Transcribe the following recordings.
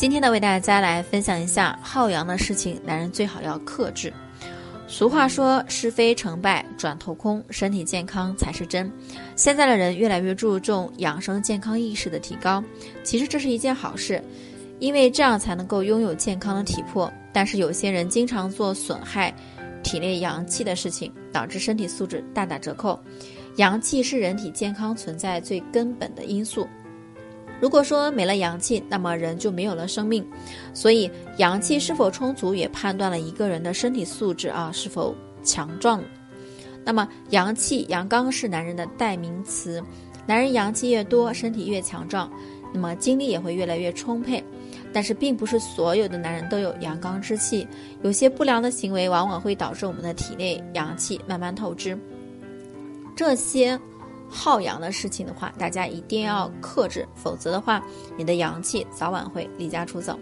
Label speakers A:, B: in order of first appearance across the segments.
A: 今天呢，为大家来分享一下耗阳的事情，男人最好要克制。俗话说是非成败转头空，身体健康才是真。现在的人越来越注重养生健康意识的提高，其实这是一件好事，因为这样才能够拥有健康的体魄。但是有些人经常做损害体内阳气的事情，导致身体素质大打折扣。阳气是人体健康存在最根本的因素。如果说没了阳气，那么人就没有了生命。所以阳气是否充足，也判断了一个人的身体素质啊是否强壮。那么阳气、阳刚是男人的代名词。男人阳气越多，身体越强壮，那么精力也会越来越充沛。但是并不是所有的男人都有阳刚之气，有些不良的行为往往会导致我们的体内阳气慢慢透支。这些。耗阳的事情的话，大家一定要克制，否则的话，你的阳气早晚会离家出走。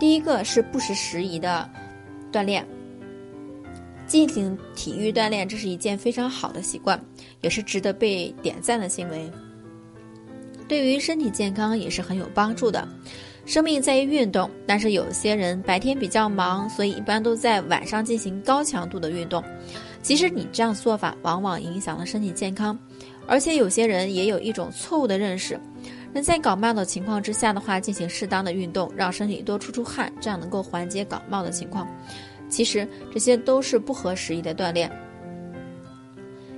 A: 第一个是不时时宜的锻炼，进行体育锻炼，这是一件非常好的习惯，也是值得被点赞的行为。对于身体健康也是很有帮助的。生命在于运动，但是有些人白天比较忙，所以一般都在晚上进行高强度的运动。其实你这样做法，往往影响了身体健康。而且有些人也有一种错误的认识，人在感冒的情况之下的话，进行适当的运动，让身体多出出汗，这样能够缓解感冒的情况。其实这些都是不合时宜的锻炼，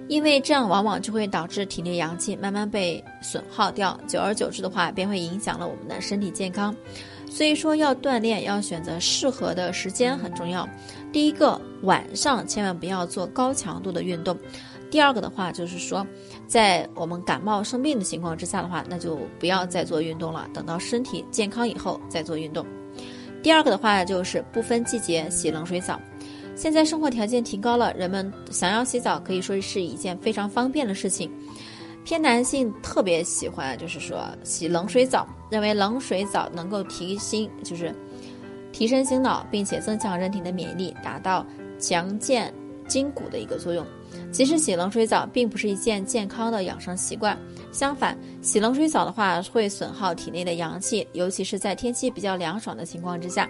A: 因为这样往往就会导致体内阳气慢慢被损耗掉，久而久之的话，便会影响了我们的身体健康。所以说要锻炼，要选择适合的时间很重要。第一个，晚上千万不要做高强度的运动。第二个的话，就是说，在我们感冒生病的情况之下的话，那就不要再做运动了，等到身体健康以后再做运动。第二个的话，就是不分季节洗冷水澡。现在生活条件提高了，人们想要洗澡可以说是一件非常方便的事情。偏男性特别喜欢，就是说洗冷水澡，认为冷水澡能够提心，就是提神醒脑，并且增强人体的免疫力，达到强健筋骨的一个作用。其实洗冷水澡并不是一件健康的养生习惯，相反，洗冷水澡的话会损耗体内的阳气，尤其是在天气比较凉爽的情况之下。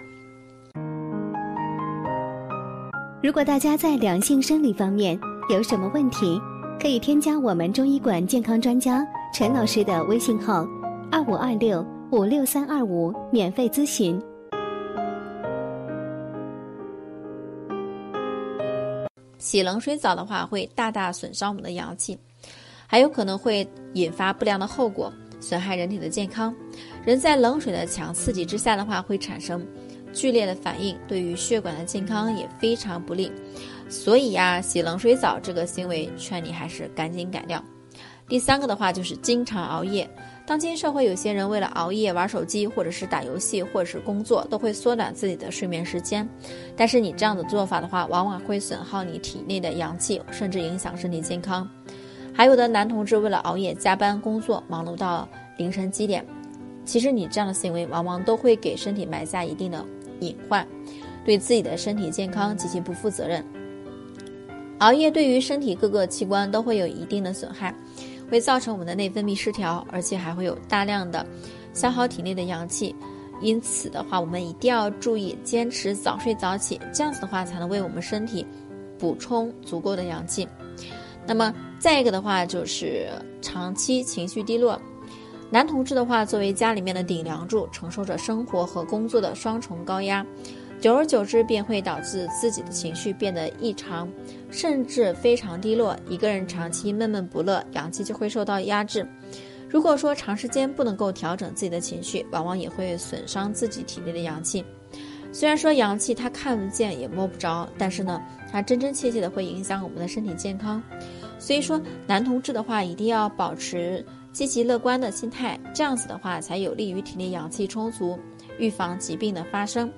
B: 如果大家在两性生理方面有什么问题，可以添加我们中医馆健康专家陈老师的微信号：二五二六五六三二五，免费咨询。
A: 洗冷水澡的话，会大大损伤我们的阳气，还有可能会引发不良的后果，损害人体的健康。人在冷水的强刺激之下的话，会产生剧烈的反应，对于血管的健康也非常不利。所以呀，洗冷水澡这个行为，劝你还是赶紧改掉。第三个的话，就是经常熬夜。当今社会，有些人为了熬夜玩手机，或者是打游戏，或者是工作，都会缩短自己的睡眠时间。但是你这样的做法的话，往往会损耗你体内的阳气，甚至影响身体健康。还有的男同志为了熬夜加班工作，忙碌到凌晨几点，其实你这样的行为，往往都会给身体埋下一定的隐患，对自己的身体健康极其不负责任。熬夜对于身体各个器官都会有一定的损害。会造成我们的内分泌失调，而且还会有大量的消耗体内的阳气。因此的话，我们一定要注意坚持早睡早起，这样子的话才能为我们身体补充足够的阳气。那么再一个的话，就是长期情绪低落。男同志的话，作为家里面的顶梁柱，承受着生活和工作的双重高压。久而久之，便会导致自己的情绪变得异常，甚至非常低落。一个人长期闷闷不乐，阳气就会受到压制。如果说长时间不能够调整自己的情绪，往往也会损伤自己体内的阳气。虽然说阳气它看不见也摸不着，但是呢，它真真切切的会影响我们的身体健康。所以说，男同志的话一定要保持积极乐观的心态，这样子的话才有利于体内阳气充足，预防疾病的发生。